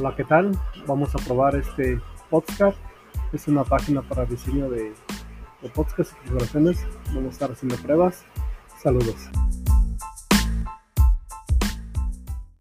Hola, ¿qué tal? Vamos a probar este podcast. Es una página para diseño de, de podcasts y configuraciones. Vamos a estar haciendo pruebas. Saludos.